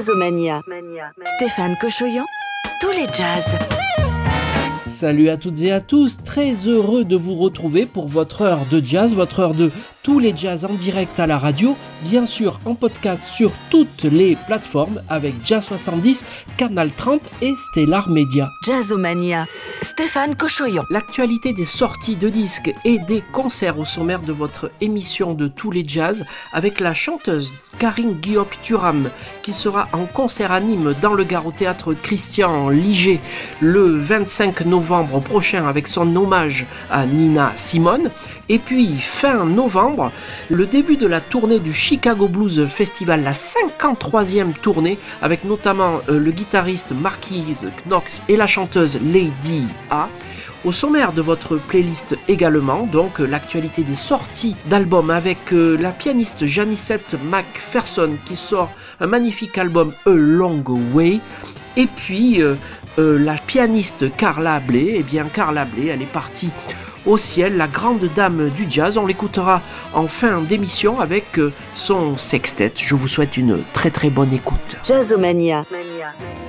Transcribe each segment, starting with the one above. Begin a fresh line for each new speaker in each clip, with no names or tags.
Jazzomania. Stéphane Cochoyan, tous les jazz.
Salut à toutes et à tous, très heureux de vous retrouver pour votre heure de jazz, votre heure de tous les jazz en direct à la radio, bien sûr en podcast sur toutes les plateformes avec Jazz 70, Canal 30 et Stellar Media.
Jazzomania. Stéphane Cochoyon.
L'actualité des sorties de disques et des concerts au sommaire de votre émission de tous les jazz avec la chanteuse Karine Guillaume-Turam qui sera en concert à Nîmes dans le Gare au théâtre Christian Liger le 25 novembre prochain avec son hommage à Nina Simone. Et puis fin novembre, le début de la tournée du Chicago Blues Festival, la 53e tournée avec notamment euh, le guitariste Marquise Knox et la chanteuse Lady A. Au sommaire de votre playlist également, donc l'actualité des sorties d'albums avec euh, la pianiste Janicette McPherson qui sort un magnifique album A Long Way. Et puis euh, la pianiste Carla Bley, eh bien Carla Bley, elle est partie au ciel, la grande dame du jazz. On l'écoutera en fin d'émission avec euh, son sextet. Je vous souhaite une très très bonne écoute.
Jazzomania.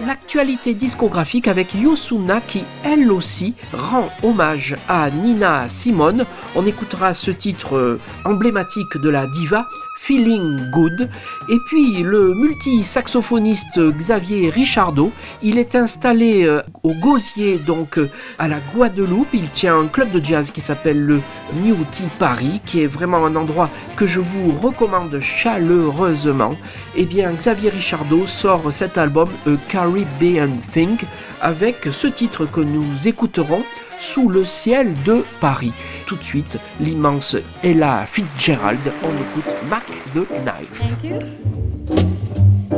L'actualité discographique avec Yosuna qui elle aussi rend hommage à Nina Simone. On écoutera ce titre euh, emblématique de la diva. Feeling Good. Et puis le multi-saxophoniste Xavier Richardot, il est installé euh, au Gosier, donc euh, à la Guadeloupe. Il tient un club de jazz qui s'appelle le Muti Paris, qui est vraiment un endroit que je vous recommande chaleureusement. Et bien Xavier Richardot sort cet album A Caribbean Thing avec ce titre que nous écouterons sous le ciel de Paris. Tout de suite, l'immense Ella Fitzgerald, on écoute Mac the Knife.
Thank you.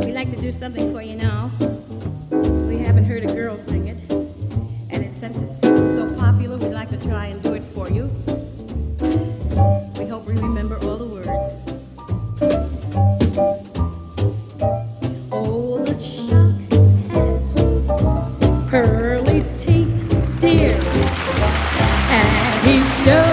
We'd like to do something for you now. We haven't heard a girl sing it. And it, since it's so popular, we'd like to try and do it for you. We hope we remember all show.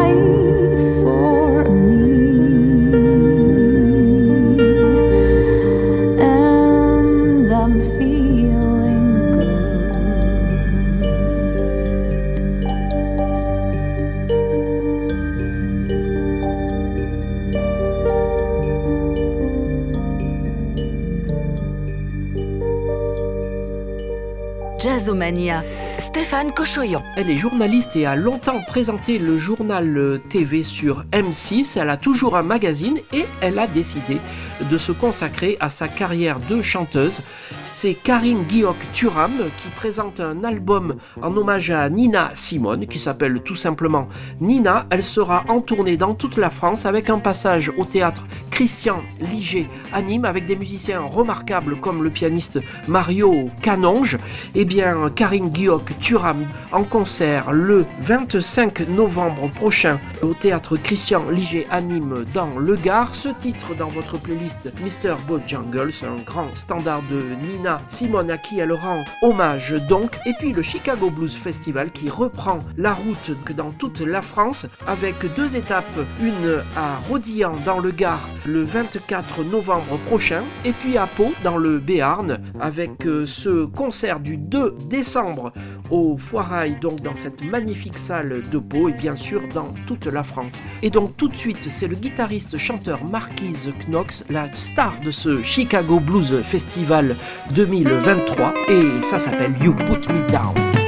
Stéphane Cochoyon.
Elle est journaliste et a longtemps présenté le journal euh, TV sur M6. Elle a toujours un magazine et elle a décidé de se consacrer à sa carrière de chanteuse. C'est Karine Guillaume Turam qui présente un album en hommage à Nina Simone qui s'appelle tout simplement Nina. Elle sera en tournée dans toute la France avec un passage au théâtre Christian Liger à Nîmes avec des musiciens remarquables comme le pianiste Mario Canonge. Eh bien, Karine Guillaume Turam en concert le 25 novembre prochain au théâtre Christian Liger à Nîmes dans le Gard. Ce titre dans votre playlist Mr. Bojangles, un grand standard de Nina Simone à qui elle rend hommage donc. Et puis le Chicago Blues Festival qui reprend la route dans toute la France avec deux étapes, une à Rodillan dans le Gard le 24 novembre prochain et puis à Pau dans le Béarn avec euh, ce concert du 2 décembre au Foirail donc dans cette magnifique salle de Pau et bien sûr dans toute la France. Et donc tout de suite c'est le guitariste chanteur Marquise Knox, la star de ce Chicago Blues Festival 2023 et ça s'appelle You Put Me Down.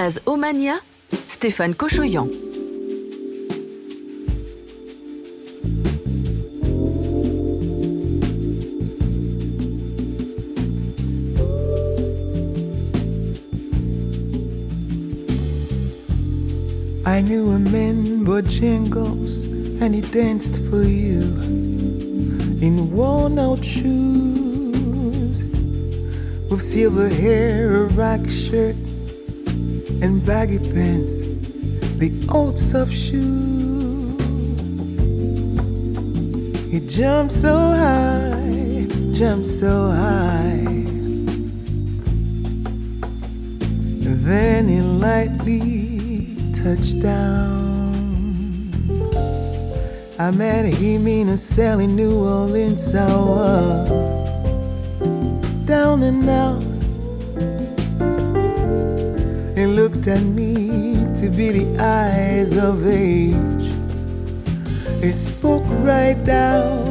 Jazz Omania, Stéphane Cochoyan.
I knew a man bought jingles and he danced for you in worn out shoes with silver hair, a rock shirt, and baggy pants, the old soft shoe. He jumped so high, jumped so high. Then he lightly touched down. I met him in a cell in New Orleans. I was down and out looked at me to be the eyes of age. He spoke right down.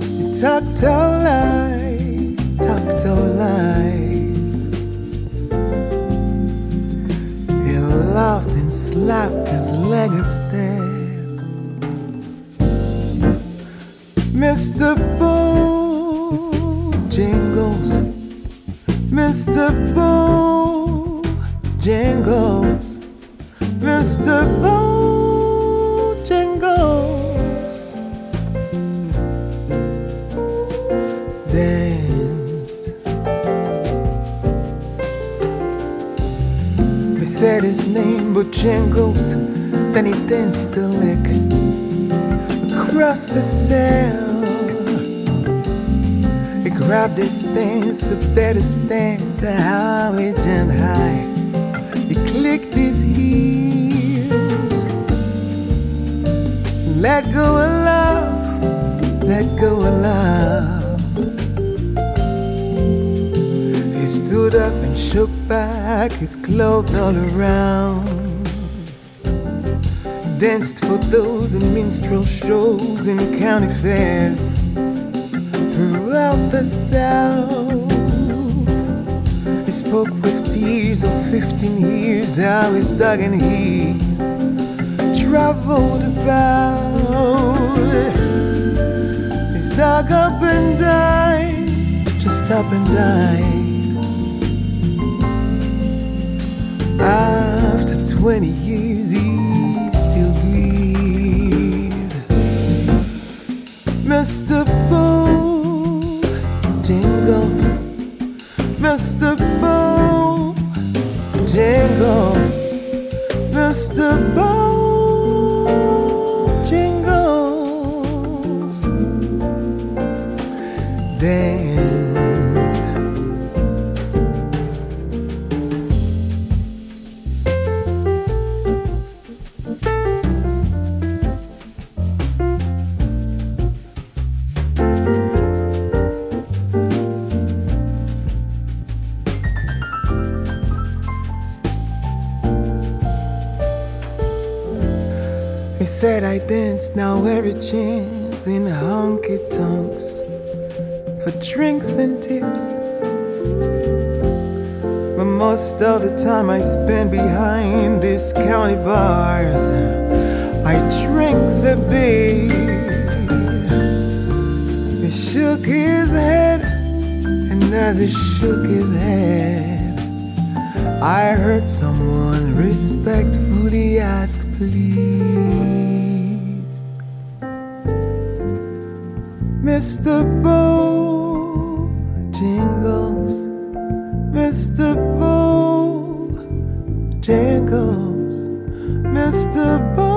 He talked all lie, talked all lie. He laughed and slapped his leg a step. Mr. Bojangles. Mr. Bojangles, Mr. Bojangles danced. They said his name, Bojangles, then he danced a lick across the cell grabbed his pants, a better stance, a high and high. He clicked his heels. Let go of love, let go of love. He stood up and shook back his clothes all around. Danced for those in minstrel shows and county fairs throughout the South. He spoke with tears of 15 years, how he's dug and he traveled about. He's dug up and died, just up and died. After 20 years, he still breathes. Mr. jingles, Mr.
Jingles, Now every chance in honky tonks for drinks and tips. But most of the time I spend behind these county bars. I drink a bit. He shook his head, and as he shook his head, I heard someone respectfully ask, please. Mr. Bo Jingles, Mr. Bo Jingles, Mr. Bo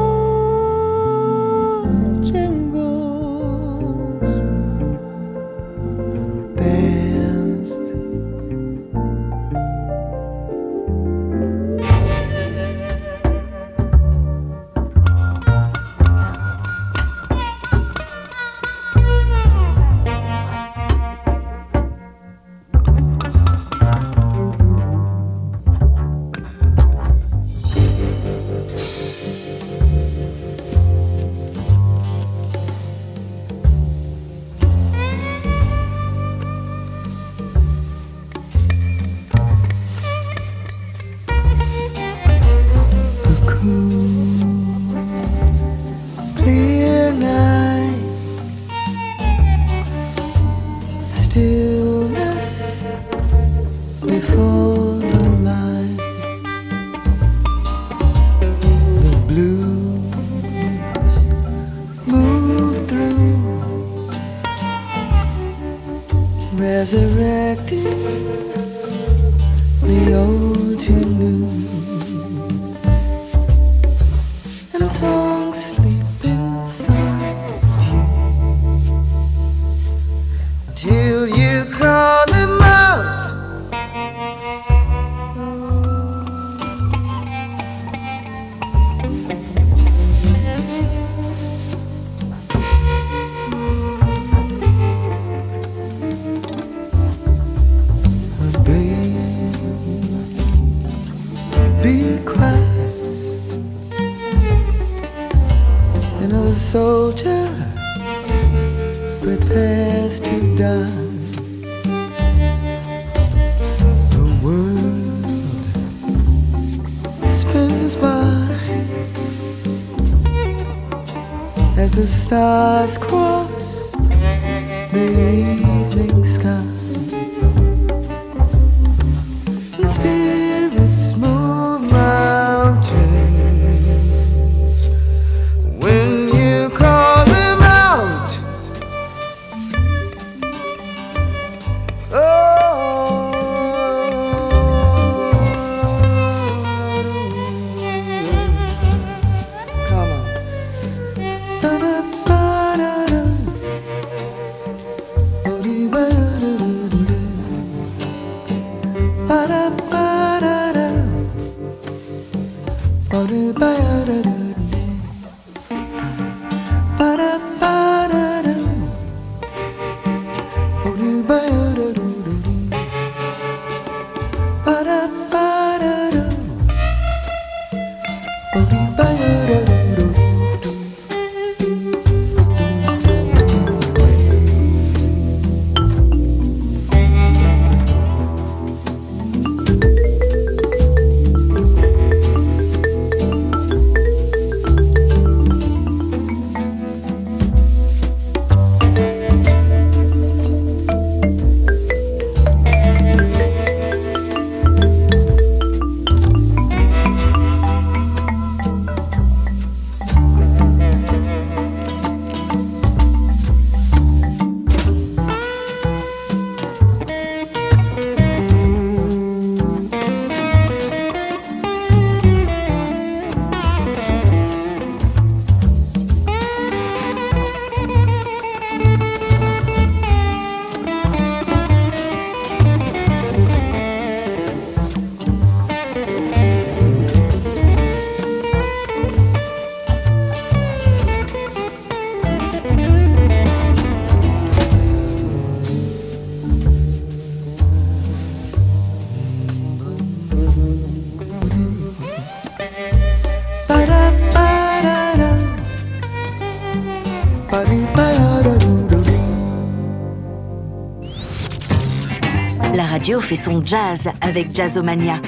fait son jazz avec Jazzomania.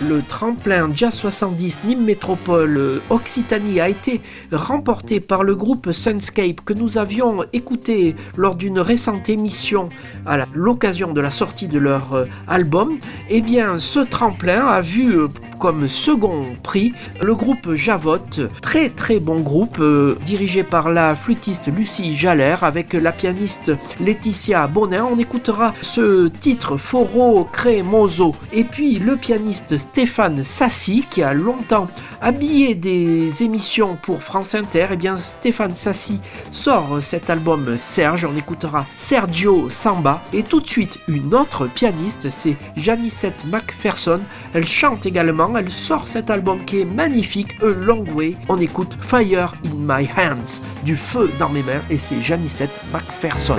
Le tremplin Jazz 70 Nîmes Métropole euh, Occitanie a été remporté par le groupe Sunscape que nous avions écouté lors d'une récente émission à l'occasion de la sortie de leur euh, album. Eh bien, ce tremplin a vu euh, comme second prix le groupe Javotte, très très bon groupe dirigé par la flûtiste Lucie Jalère avec la pianiste Laetitia Bonin. On écoutera ce titre Foro Cremoso et puis le pianiste Stéphane Sassi, qui a longtemps habillé des émissions pour France Inter. Et eh bien, Stéphane Sassi sort cet album Serge. On écoutera Sergio Samba. Et tout de suite, une autre pianiste, c'est Janicette McPherson. Elle chante également. Elle sort cet album qui est magnifique, A Long Way. On écoute Fire in My Hands, du feu dans mes mains. Et c'est Janicette McPherson.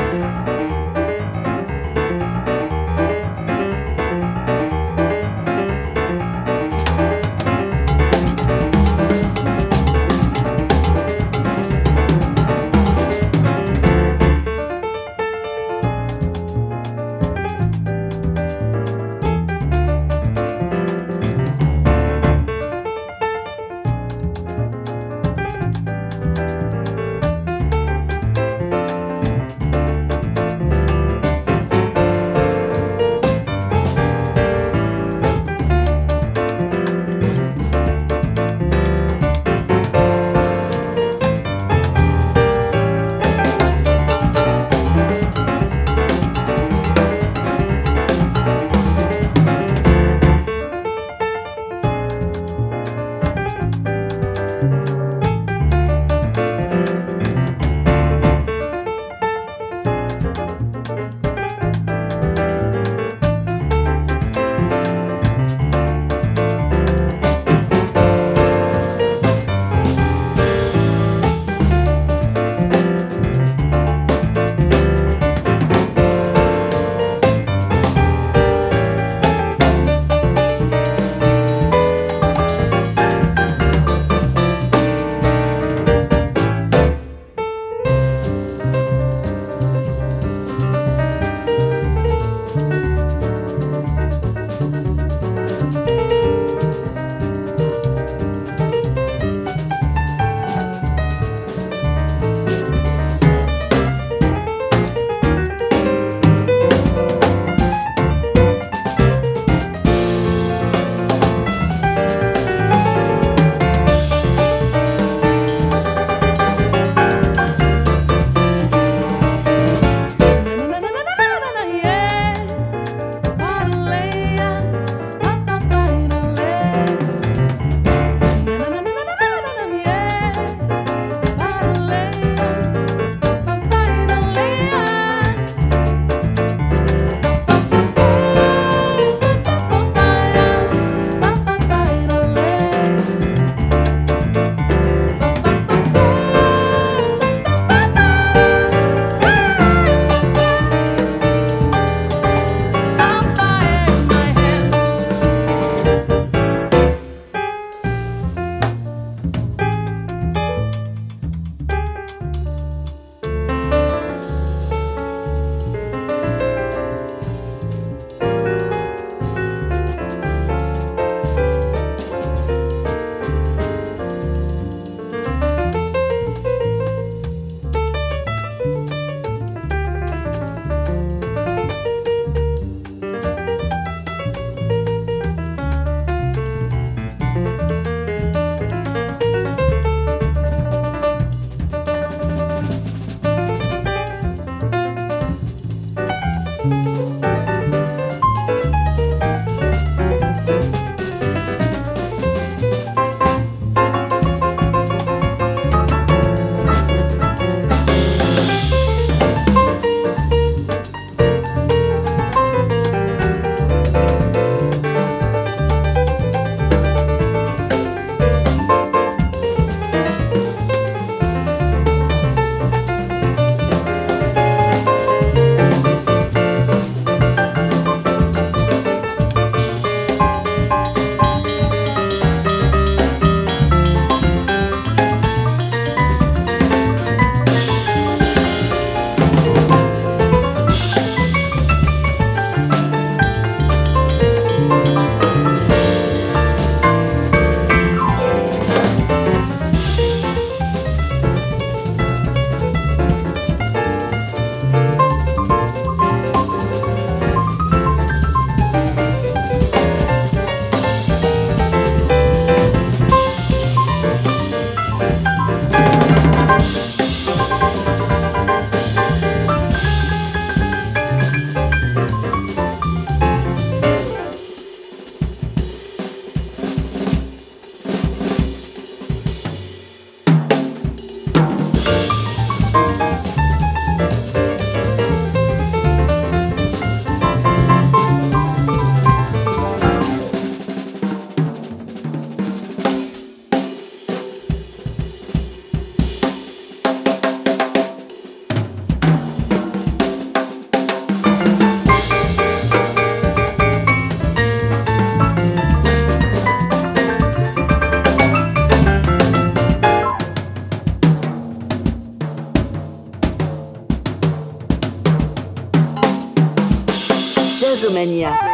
Mania.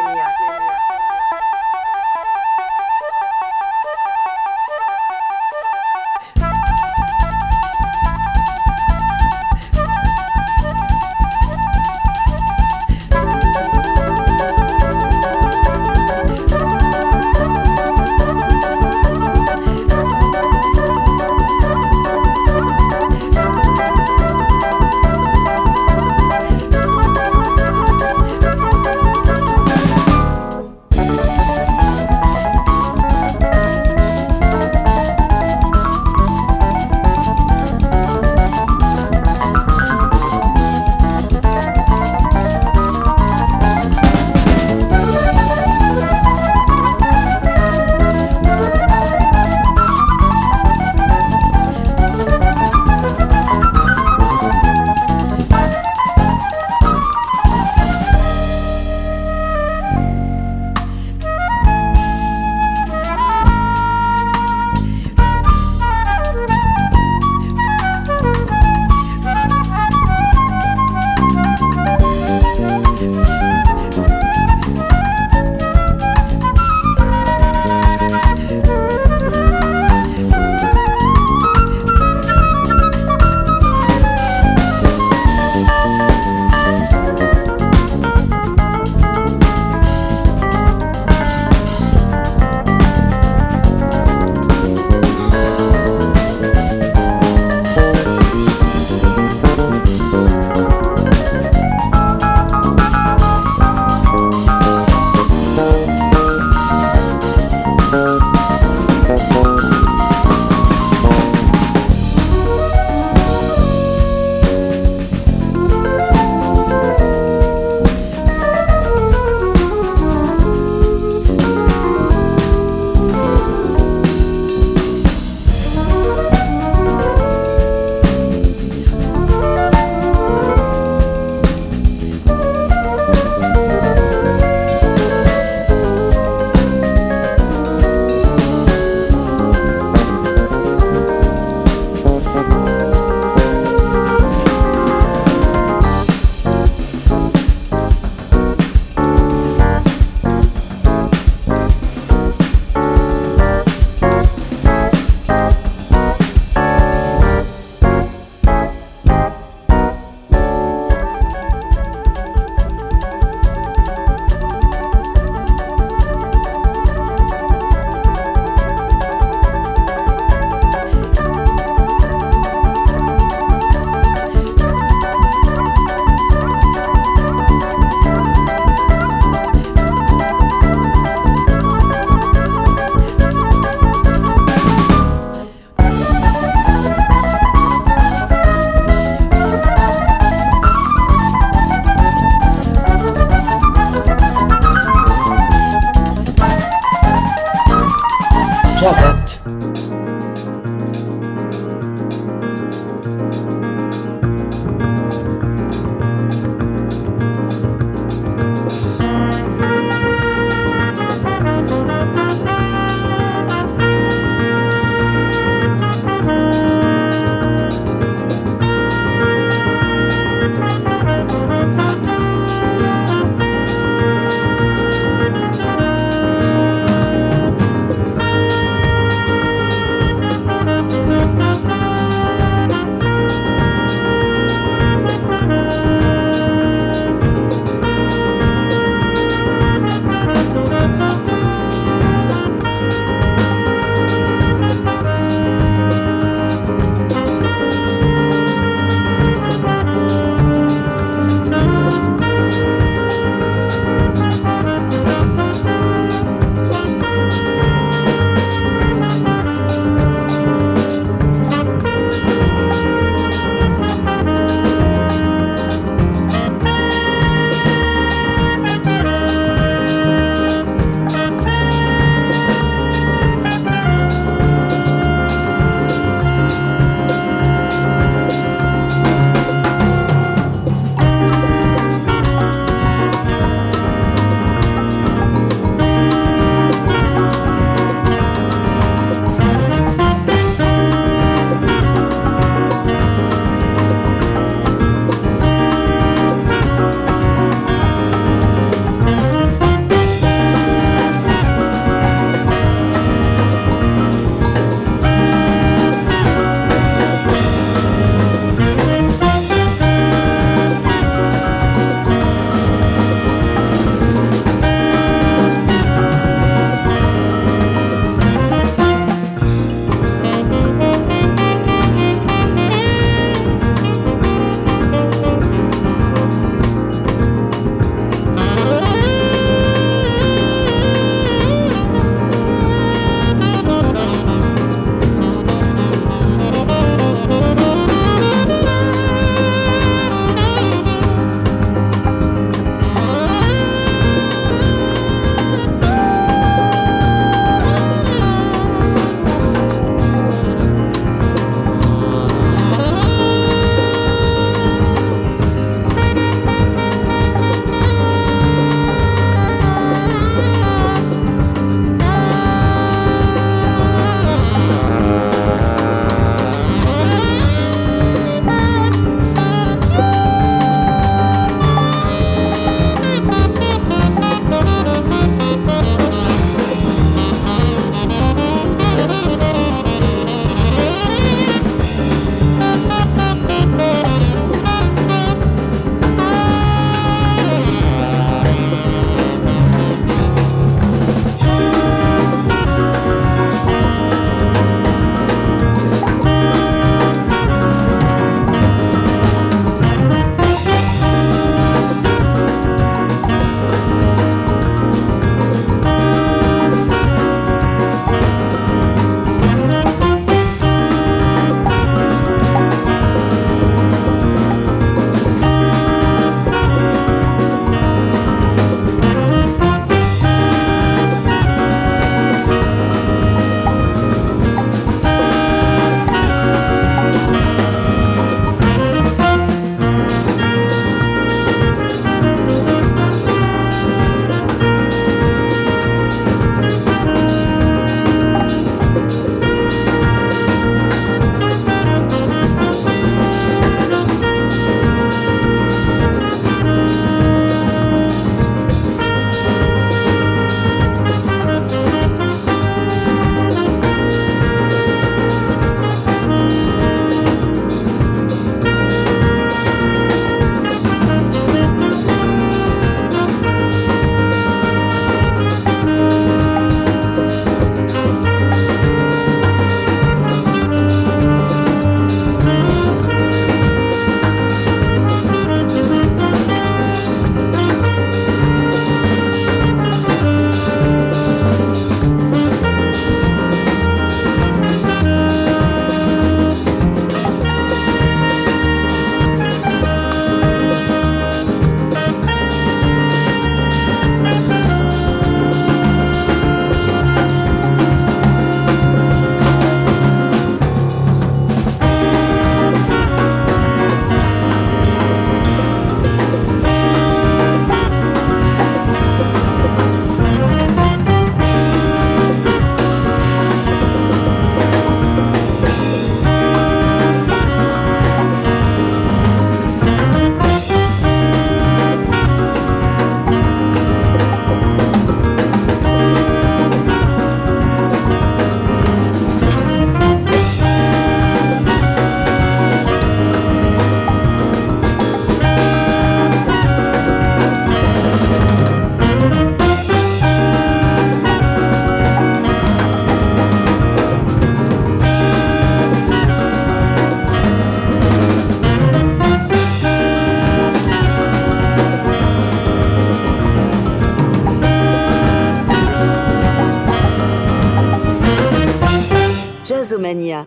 Jazzomania.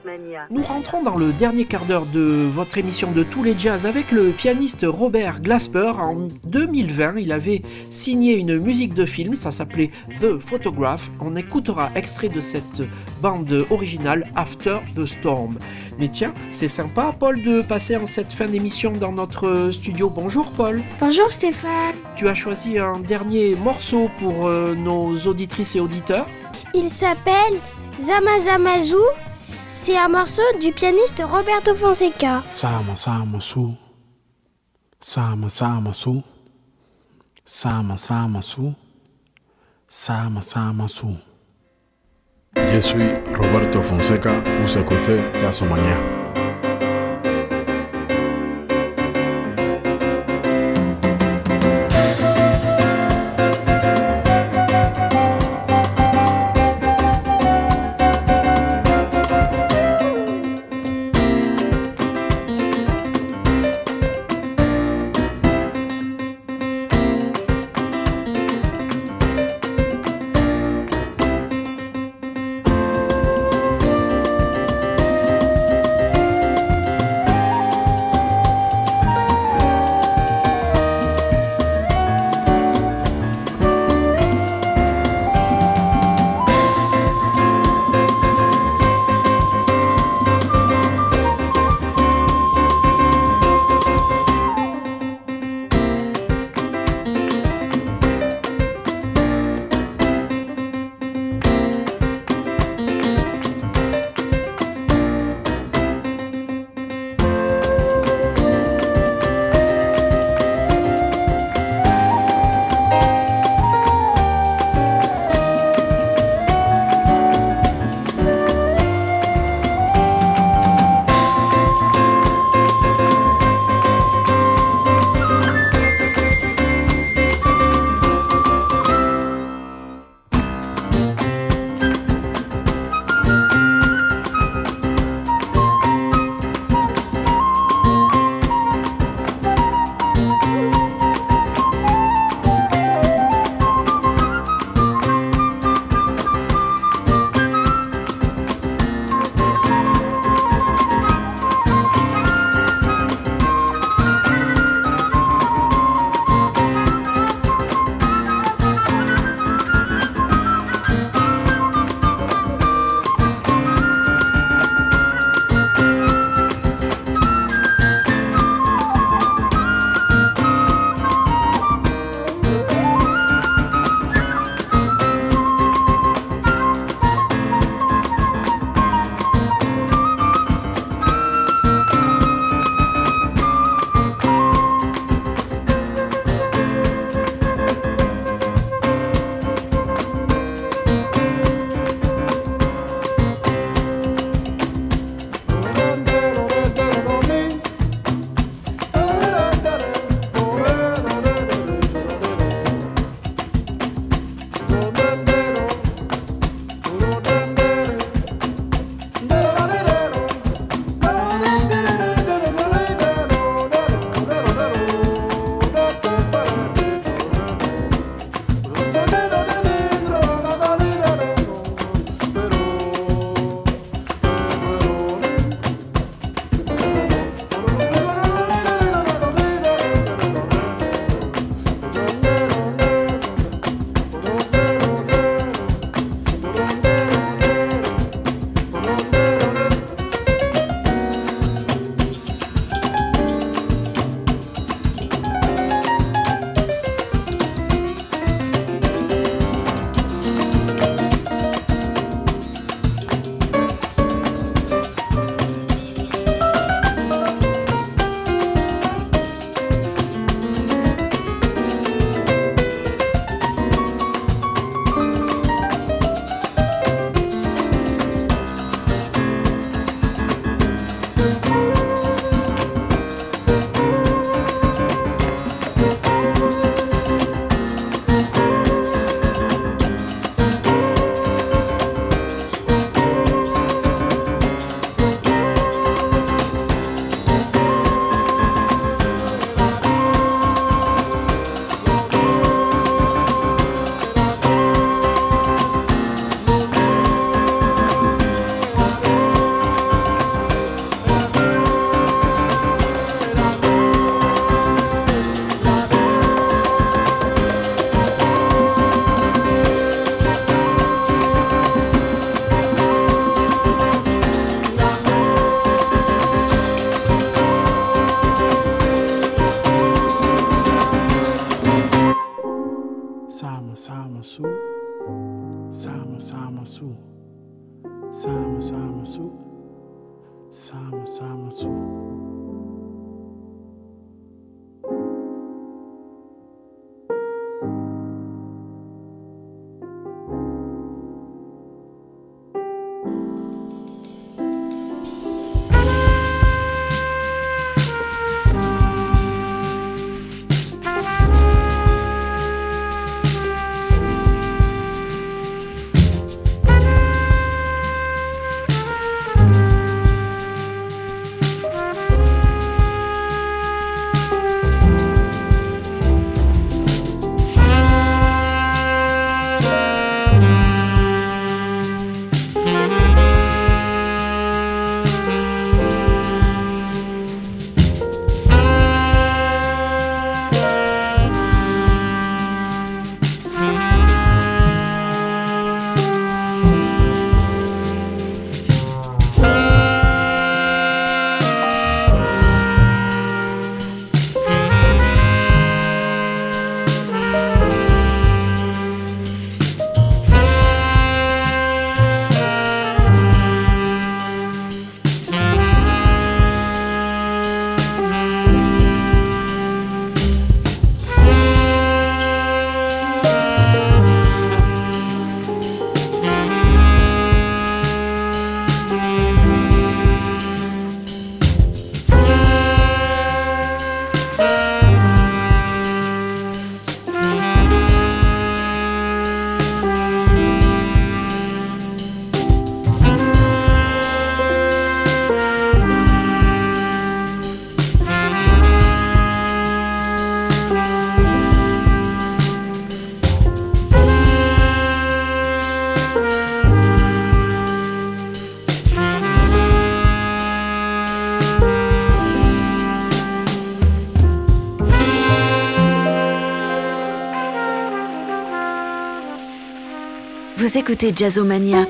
Nous rentrons dans le dernier quart d'heure de votre émission de tous les jazz avec le pianiste Robert Glasper. En 2020, il avait signé une musique de film, ça s'appelait The Photograph. On écoutera extrait de cette bande originale After the Storm. Mais tiens, c'est sympa, Paul, de passer en cette fin d'émission dans notre studio. Bonjour, Paul.
Bonjour, Stéphane.
Tu as choisi un dernier morceau pour euh, nos auditrices et auditeurs.
Il s'appelle Zamazamazu. C'est un morceau du pianiste Roberto Fonseca.
Sama sama su. Sama sama su. Sama sama su. Sama sama su. Je suis Roberto Fonseca, vous écoutez Jazzomania.
Écoutez Jazzomania.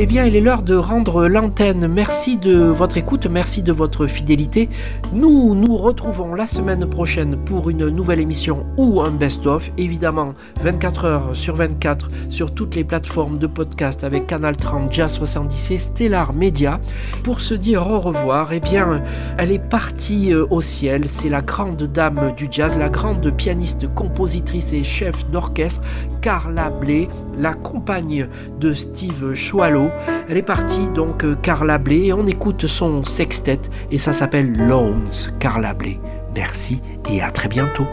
Eh bien, il est l'heure de rendre l'antenne. Merci de votre écoute, merci de votre fidélité. Nous nous retrouvons la semaine prochaine pour une nouvelle émission ou un best-of. Évidemment, 24 heures sur 24 sur toutes les plateformes de podcast avec Canal 30, Jazz 70 et Stellar Media. Pour se dire au revoir, eh bien, elle est partie euh, au ciel. C'est la grande dame du jazz, la grande pianiste, compositrice et chef d'orchestre, Carla Bley, la compagne de Steve Elle est partie donc euh, Carla Bley et on écoute son sextet et ça s'appelle Loans Carla Bley. Merci et à très bientôt.